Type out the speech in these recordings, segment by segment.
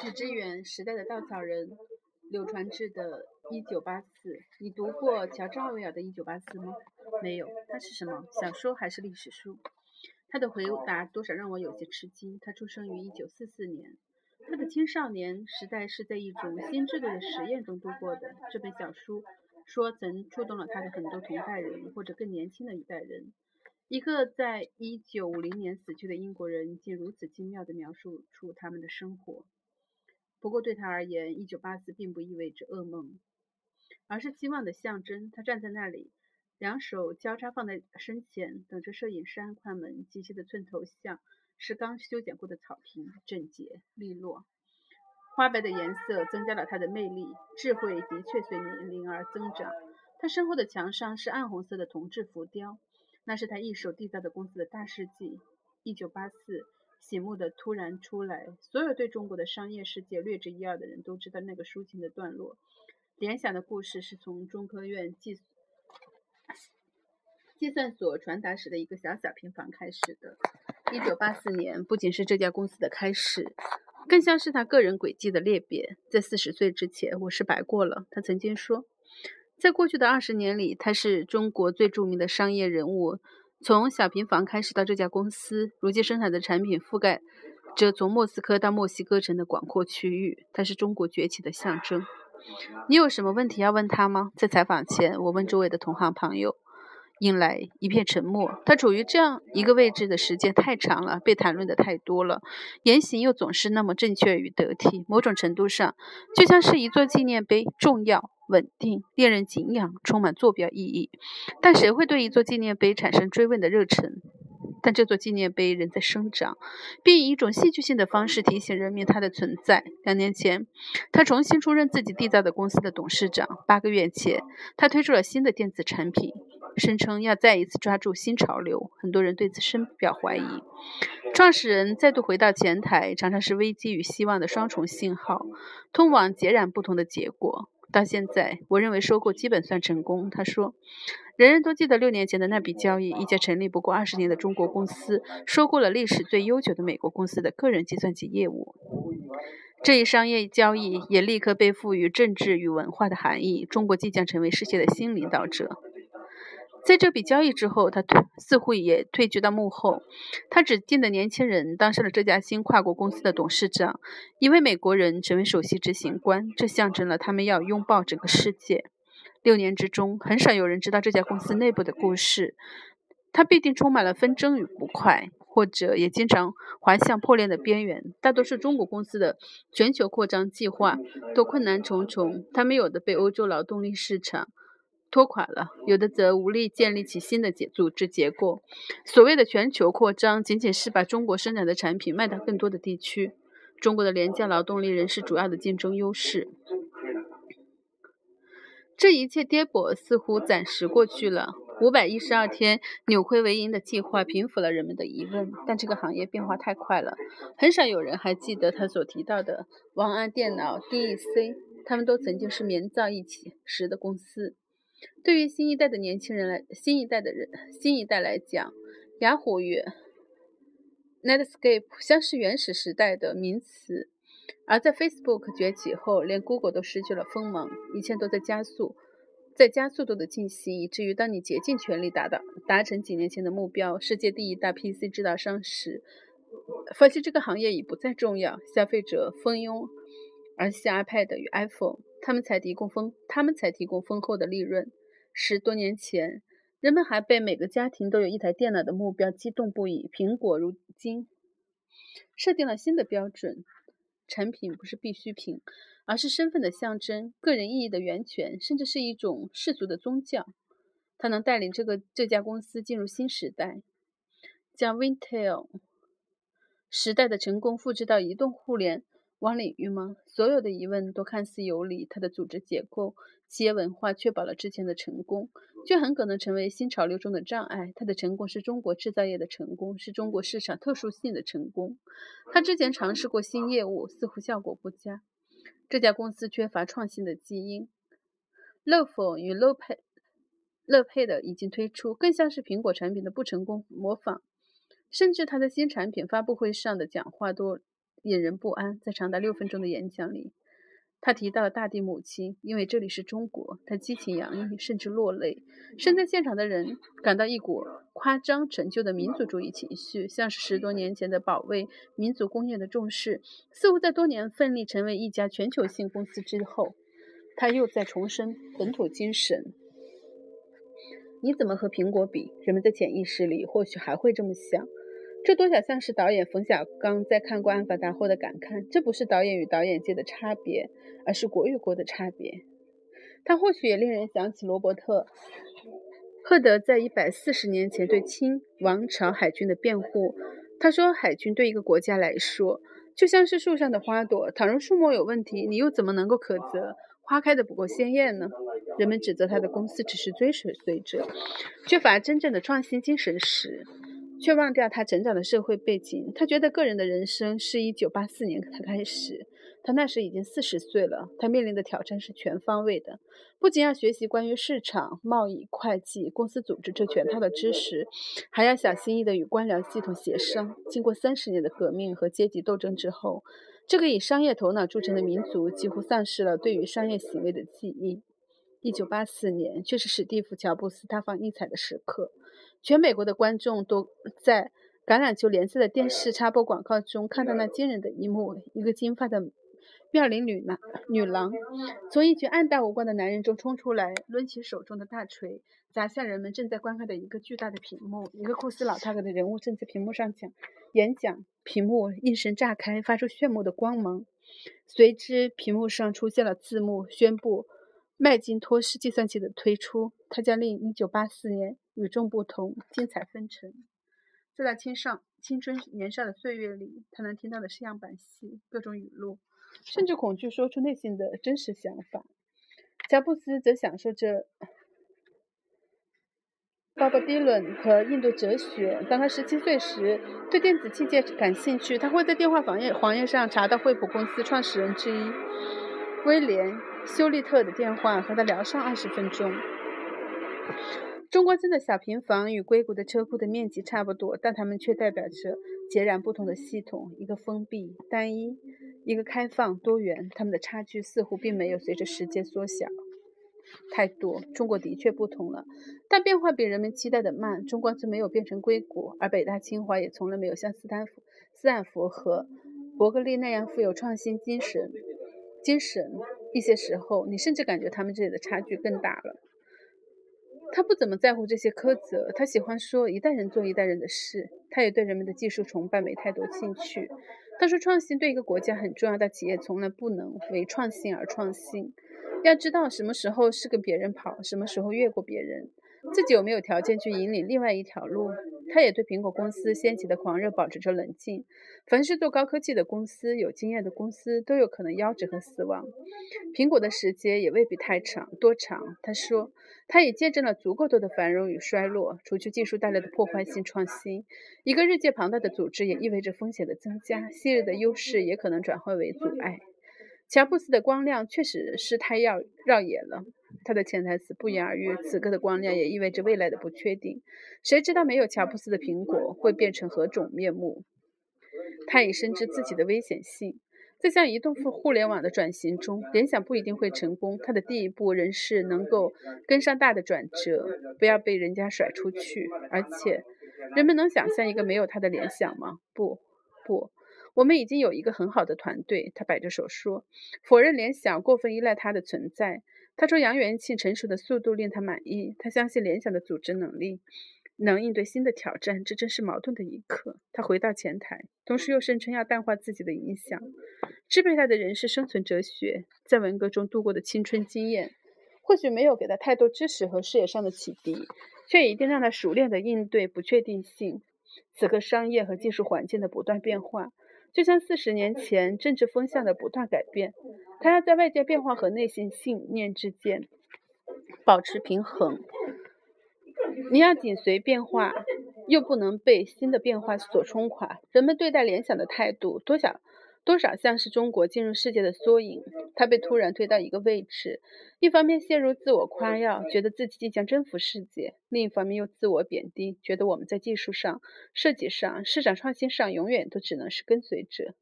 许知远，时代的稻草人，柳传志的《一九八四》。你读过乔治·奥威尔的《一九八四》吗？没有。它是什么？小说还是历史书？他的回答多少让我有些吃惊。他出生于一九四四年，他的青少年时代是在一种新制度的实验中度过的。这本小书说曾触动了他的很多同代人或者更年轻的一代人。一个在一九五零年死去的英国人，竟如此精妙地描述出他们的生活。不过对他而言，一九八四并不意味着噩梦，而是希望的象征。他站在那里，两手交叉放在身前，等着摄影师按快门。机器的寸头像是刚修剪过的草坪，整洁利落。花白的颜色增加了他的魅力。智慧的确随年龄而增长。他身后的墙上是暗红色的铜制浮雕。那是他一手缔造的公司的大事记。一九八四，醒目的突然出来，所有对中国的商业世界略知一二的人都知道那个抒情的段落。联想的故事是从中科院计计算所传达室的一个小小平房开始的。一九八四年不仅是这家公司的开始，更像是他个人轨迹的裂变。在四十岁之前，我是白过了。他曾经说。在过去的二十年里，他是中国最著名的商业人物。从小平房开始到这家公司，如今生产的产品覆盖着从莫斯科到墨西哥城的广阔区域。他是中国崛起的象征。你有什么问题要问他吗？在采访前，我问周围的同行朋友。引来一片沉默。他处于这样一个位置的时间太长了，被谈论的太多了，言行又总是那么正确与得体。某种程度上，就像是一座纪念碑，重要、稳定、令人敬仰，充满坐标意义。但谁会对一座纪念碑产生追问的热忱？但这座纪念碑仍在生长，并以一种戏剧性的方式提醒人民它的存在。两年前，他重新出任自己缔造的公司的董事长。八个月前，他推出了新的电子产品，声称要再一次抓住新潮流。很多人对此深表怀疑。创始人再度回到前台，常常是危机与希望的双重信号，通往截然不同的结果。到现在，我认为收购基本算成功。他说：“人人都记得六年前的那笔交易，一家成立不过二十年的中国公司收购了历史最悠久的美国公司的个人计算机业务。这一商业交易也立刻被赋予政治与文化的含义。中国即将成为世界的新领导者。”在这笔交易之后，他似乎也退居到幕后。他指定的年轻人当上了这家新跨国公司的董事长，一位美国人成为首席执行官。这象征了他们要拥抱整个世界。六年之中，很少有人知道这家公司内部的故事。它必定充满了纷争与不快，或者也经常滑向破裂的边缘。大多数中国公司的全球扩张计划都困难重重，他们有的被欧洲劳动力市场。拖垮了，有的则无力建立起新的结组织结构。所谓的全球扩张，仅仅是把中国生产的产品卖到更多的地区。中国的廉价劳动力仍是主要的竞争优势。这一切跌簸似乎暂时过去了。五百一十二天扭亏为盈的计划平复了人们的疑问，但这个行业变化太快了，很少有人还记得他所提到的王安电脑、DEC，他们都曾经是棉造一起时的公司。对于新一代的年轻人来，新一代的人，新一代来讲，雅虎与 Netscape 相是原始时代的名词，而在 Facebook 崛起后，连 Google 都失去了锋芒，一切都在加速，在加速度的进行，以至于当你竭尽全力达到达成几年前的目标，世界第一大 PC 制造商时，发现这个行业已不再重要，消费者蜂拥而下 iPad 与 iPhone。他们才提供丰，他们才提供丰厚的利润。十多年前，人们还被每个家庭都有一台电脑的目标激动不已。苹果如今设定了新的标准：产品不是必需品，而是身份的象征、个人意义的源泉，甚至是一种世俗的宗教。它能带领这个这家公司进入新时代，将 Intel 时代的成功复制到移动互联。网领域吗？所有的疑问都看似有理。它的组织结构、企业文化确保了之前的成功，却很可能成为新潮流中的障碍。它的成功是中国制造业的成功，是中国市场特殊性的成功。他之前尝试过新业务，似乎效果不佳。这家公司缺乏创新的基因。乐否与乐配、乐配的已经推出，更像是苹果产品的不成功模仿。甚至他的新产品发布会上的讲话都。引人不安。在长达六分钟的演讲里，他提到了大地母亲，因为这里是中国，他激情洋溢，甚至落泪。身在现场的人感到一股夸张陈旧的民族主义情绪，像是十多年前的保卫民族工业的重视，似乎在多年奋力成为一家全球性公司之后，他又在重申本土精神。你怎么和苹果比？人们的潜意识里或许还会这么想。这多少像是导演冯小刚在看过《阿凡达》后的感慨。这不是导演与导演界的差别，而是国与国的差别。他或许也令人想起罗伯特·赫德在一百四十年前对清王朝海军的辩护。他说：“海军对一个国家来说，就像是树上的花朵。倘若树木有问题，你又怎么能够苛责？”花开的不够鲜艳呢？人们指责他的公司只是追随者，缺乏真正的创新精神时，却忘掉他成长的社会背景。他觉得个人的人生是一九八四年才开始。他那时已经四十岁了，他面临的挑战是全方位的，不仅要学习关于市场、贸易、会计、公司组织这全套的知识，还要小心翼翼地与官僚系统协商。经过三十年的革命和阶级斗争之后，这个以商业头脑著称的民族几乎丧失了对于商业行为的记忆。一九八四年却是史蒂夫·乔布斯大放异彩的时刻，全美国的观众都在橄榄球联赛的电视插播广告中看到那惊人的一幕：一个金发的。妙龄女男女郎从一群暗淡无光的男人中冲出来，抡起手中的大锤，砸向人们正在观看的一个巨大的屏幕。一个酷似老太太的人物正在屏幕上讲演讲，屏幕应声炸开，发出炫目的光芒。随之，屏幕上出现了字幕，宣布麦金托斯计算机的推出，它将令1984年与众不同，精彩纷呈。在他青少青春年少的岁月里，他能听到的是样板戏，各种语录。甚至恐惧说出内心的真实想法。乔布斯则享受着鲍勃迪伦和印度哲学。当他十七岁时，对电子器件感兴趣，他会在电话黄页黄页上查到惠普公司创始人之一威廉·休利特的电话，和他聊上二十分钟。中关村的小平房与硅谷的车库的面积差不多，但它们却代表着截然不同的系统：一个封闭、单一。一个开放多元，他们的差距似乎并没有随着时间缩小太多。中国的确不同了，但变化比人们期待的慢。中关村没有变成硅谷，而北大、清华也从来没有像斯坦福、斯坦福和伯克利那样富有创新精神。精神，一些时候你甚至感觉他们这里的差距更大了。他不怎么在乎这些苛责，他喜欢说一代人做一代人的事。他也对人们的技术崇拜没太多兴趣。他说：“创新对一个国家很重要，但企业从来不能为创新而创新。要知道什么时候是跟别人跑，什么时候越过别人，自己有没有条件去引领另外一条路。”他也对苹果公司掀起的狂热保持着冷静。凡是做高科技的公司、有经验的公司，都有可能夭折和死亡。苹果的时间也未必太长，多长？他说。他也见证了足够多的繁荣与衰落，除去技术带来的破坏性创新。一个日渐庞大的组织也意味着风险的增加，昔日的优势也可能转化为阻碍。乔布斯的光亮确实是太耀耀眼了，他的潜台词不言而喻。此刻的光亮也意味着未来的不确定。谁知道没有乔布斯的苹果会变成何种面目？他已深知自己的危险性。在向移动互联网的转型中，联想不一定会成功。它的第一步仍是能够跟上大的转折，不要被人家甩出去。而且，人们能想象一个没有它的联想吗？不，不，我们已经有一个很好的团队。他摆着手说，否认联想过分依赖它的存在。他说，杨元庆成熟的速度令他满意。他相信联想的组织能力。能应对新的挑战，这正是矛盾的一刻。他回到前台，同时又声称要淡化自己的影响。支配他的人是生存哲学，在文革中度过的青春经验，或许没有给他太多知识和视野上的启迪，却一定让他熟练地应对不确定性。此刻，商业和技术环境的不断变化，就像四十年前政治风向的不断改变。他要在外界变化和内心信念之间保持平衡。你要紧随变化，又不能被新的变化所冲垮。人们对待联想的态度，多少多少像是中国进入世界的缩影。它被突然推到一个位置，一方面陷入自我夸耀，觉得自己即将征服世界；另一方面又自我贬低，觉得我们在技术上、设计上、市场创新上永远都只能是跟随者。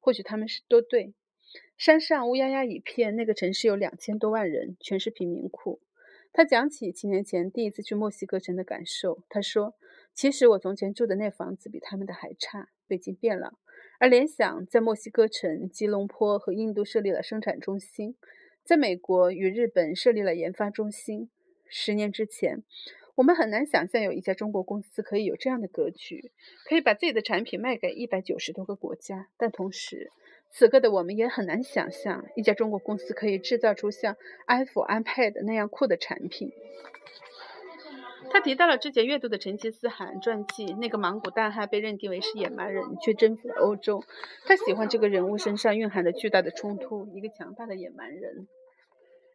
或许他们是都对。山上乌压压一片，那个城市有两千多万人，全是贫民窟。他讲起七年前第一次去墨西哥城的感受。他说：“其实我从前住的那房子比他们的还差。北京变了，而联想在墨西哥城、吉隆坡和印度设立了生产中心，在美国与日本设立了研发中心。十年之前，我们很难想象有一家中国公司可以有这样的格局，可以把自己的产品卖给一百九十多个国家。但同时，此刻的我们也很难想象，一家中国公司可以制造出像 iPhone、iPad 那样酷的产品。他提到了之前阅读的成吉思汗传记，那个蒙古大汉被认定为是野蛮人，却征服了欧洲。他喜欢这个人物身上蕴含的巨大的冲突：一个强大的野蛮人，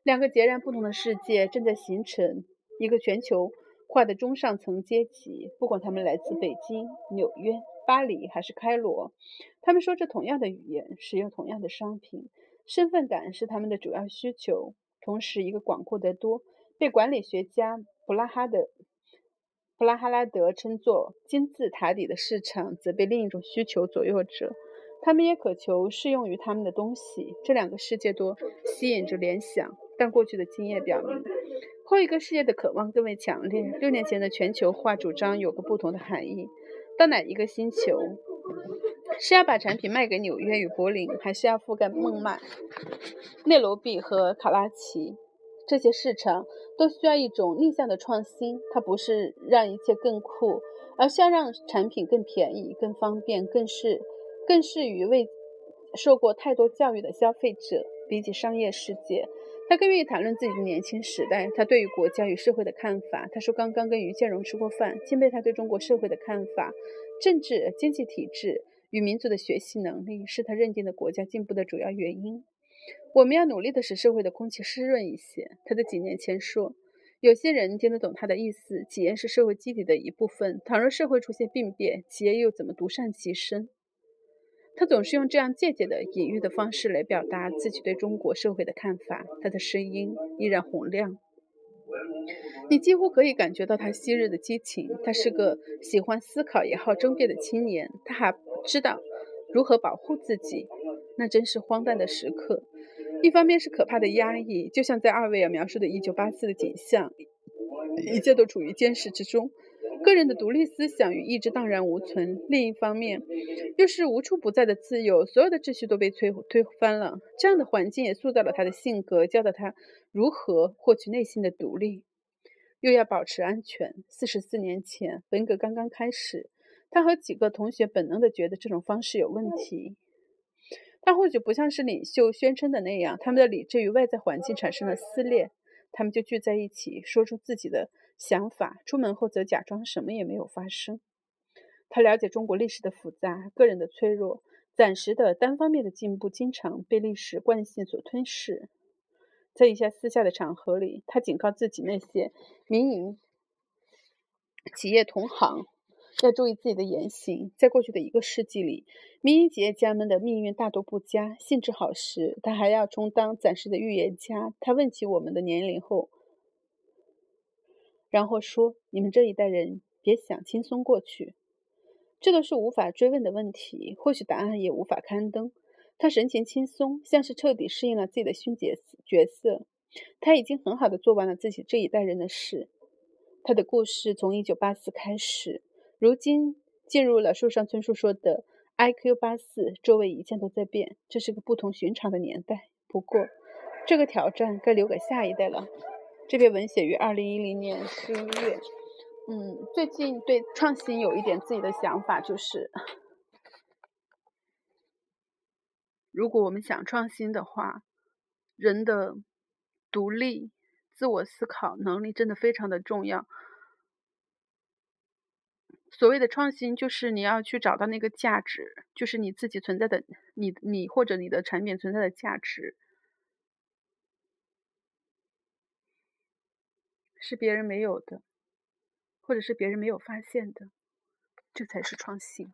两个截然不同的世界正在形成一个全球化的中上层阶级，不管他们来自北京、纽约。巴黎还是开罗，他们说着同样的语言，使用同样的商品，身份感是他们的主要需求。同时，一个广阔得多、被管理学家布拉哈的布拉哈拉德称作金字塔底的市场，则被另一种需求左右着。他们也渴求适用于他们的东西。这两个世界都吸引着联想，但过去的经验表明，后一个世界的渴望更为强烈。六年前的全球化主张有个不同的含义。到哪一个星球？是要把产品卖给纽约与柏林，还是要覆盖孟买、内罗毕和卡拉奇？这些市场都需要一种逆向的创新。它不是让一切更酷，而是要让产品更便宜、更方便、更适、更适于未受过太多教育的消费者。比起商业世界。他更愿意谈论自己的年轻时代，他对于国家与社会的看法。他说刚刚跟于建荣吃过饭，钦佩他对中国社会的看法。政治、经济体制与民族的学习能力是他认定的国家进步的主要原因。我们要努力的使社会的空气湿润一些。他在几年前说，有些人听得懂他的意思。企业是社会机体的一部分，倘若社会出现病变，企业又怎么独善其身？他总是用这样借鉴的隐喻的方式来表达自己对中国社会的看法。他的声音依然洪亮，你几乎可以感觉到他昔日的激情。他是个喜欢思考也好争辩的青年。他还知道如何保护自己。那真是荒诞的时刻。一方面是可怕的压抑，就像在二位尔描述的1984的景象，一切都处于监视之中。个人的独立思想与意志荡然无存。另一方面，又是无处不在的自由，所有的秩序都被摧推翻了。这样的环境也塑造了他的性格，教导他如何获取内心的独立，又要保持安全。四十四年前，文革刚刚开始，他和几个同学本能地觉得这种方式有问题。他或许不像是领袖宣称的那样，他们的理智与外在环境产生了撕裂，他们就聚在一起，说出自己的。想法出门后则假装什么也没有发生。他了解中国历史的复杂，个人的脆弱，暂时的单方面的进步经常被历史惯性所吞噬。在一些私下的场合里，他警告自己那些民营企业同行要注意自己的言行。在过去的一个世纪里，民营企业家们的命运大多不佳。兴致好时，他还要充当暂时的预言家。他问起我们的年龄后。然后说：“你们这一代人别想轻松过去，这都是无法追问的问题，或许答案也无法刊登。”他神情轻松，像是彻底适应了自己的新角角色。他已经很好的做完了自己这一代人的事。他的故事从1984开始，如今进入了树上村树说的 IQ84，周围一切都在变。这是个不同寻常的年代。不过，这个挑战该留给下一代了。这篇文写于二零一零年十一月。嗯，最近对创新有一点自己的想法，就是如果我们想创新的话，人的独立、自我思考能力真的非常的重要。所谓的创新，就是你要去找到那个价值，就是你自己存在的，你你或者你的产品存在的价值。是别人没有的，或者是别人没有发现的，这才是创新。